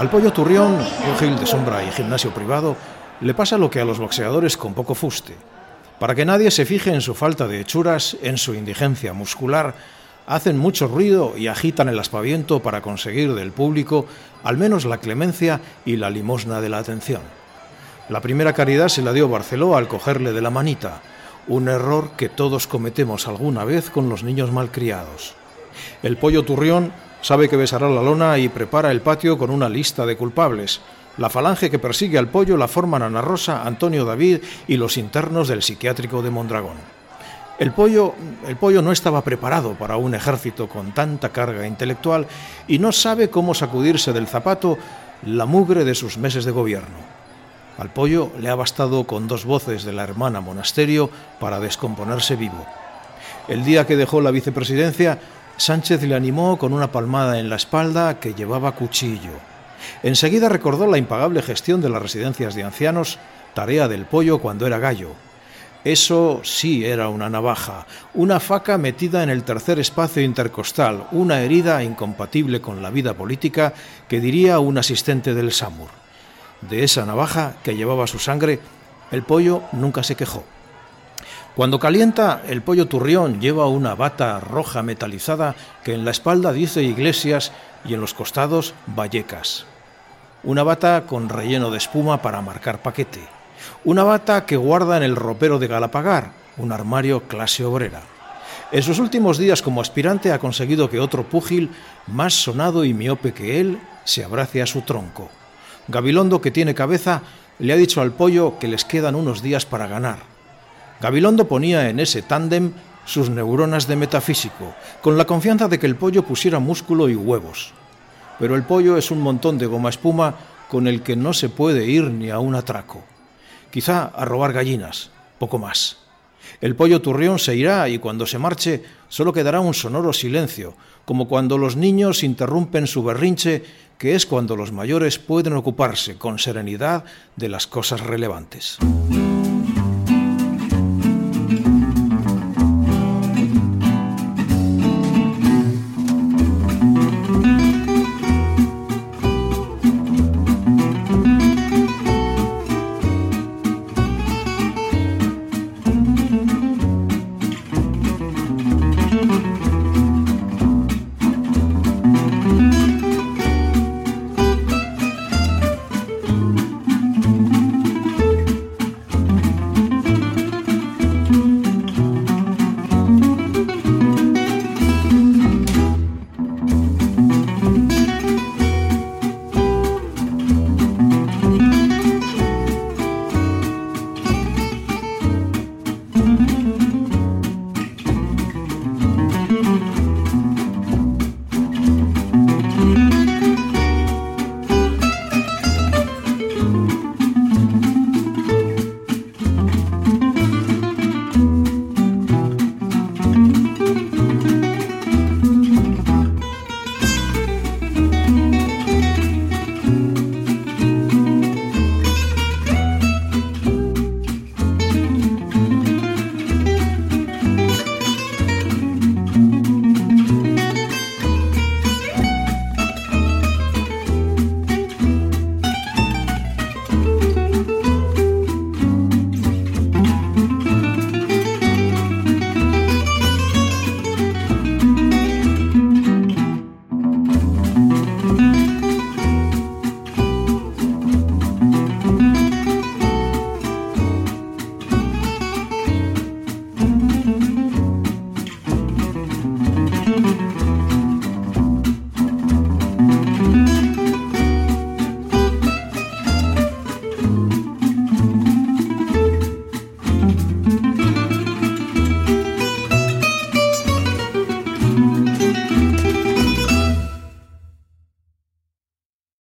Al pollo turrión, gil de sombra y gimnasio privado, le pasa lo que a los boxeadores con poco fuste. Para que nadie se fije en su falta de hechuras, en su indigencia muscular, hacen mucho ruido y agitan el aspaviento para conseguir del público al menos la clemencia y la limosna de la atención. La primera caridad se la dio Barceló al cogerle de la manita, un error que todos cometemos alguna vez con los niños malcriados. El pollo turrión sabe que besará la lona y prepara el patio con una lista de culpables. La falange que persigue al pollo la forman Ana Rosa, Antonio David y los internos del psiquiátrico de Mondragón. El pollo, el pollo no estaba preparado para un ejército con tanta carga intelectual y no sabe cómo sacudirse del zapato la mugre de sus meses de gobierno. Al pollo le ha bastado con dos voces de la hermana monasterio para descomponerse vivo. El día que dejó la vicepresidencia, Sánchez le animó con una palmada en la espalda que llevaba cuchillo. Enseguida recordó la impagable gestión de las residencias de ancianos, tarea del pollo cuando era gallo, eso sí era una navaja, una faca metida en el tercer espacio intercostal, una herida incompatible con la vida política que diría un asistente del SAMUR. De esa navaja que llevaba su sangre, el pollo nunca se quejó. Cuando calienta, el pollo turrión lleva una bata roja metalizada que en la espalda dice Iglesias y en los costados Vallecas. Una bata con relleno de espuma para marcar paquete una bata que guarda en el ropero de Galapagar, un armario clase obrera. En sus últimos días como aspirante ha conseguido que otro púgil, más sonado y miope que él, se abrace a su tronco. Gabilondo, que tiene cabeza, le ha dicho al pollo que les quedan unos días para ganar. Gabilondo ponía en ese tándem sus neuronas de metafísico, con la confianza de que el pollo pusiera músculo y huevos. Pero el pollo es un montón de goma espuma con el que no se puede ir ni a un atraco quizá a robar gallinas, poco más. El pollo turrión se irá y cuando se marche solo quedará un sonoro silencio, como cuando los niños interrumpen su berrinche, que es cuando los mayores pueden ocuparse con serenidad de las cosas relevantes.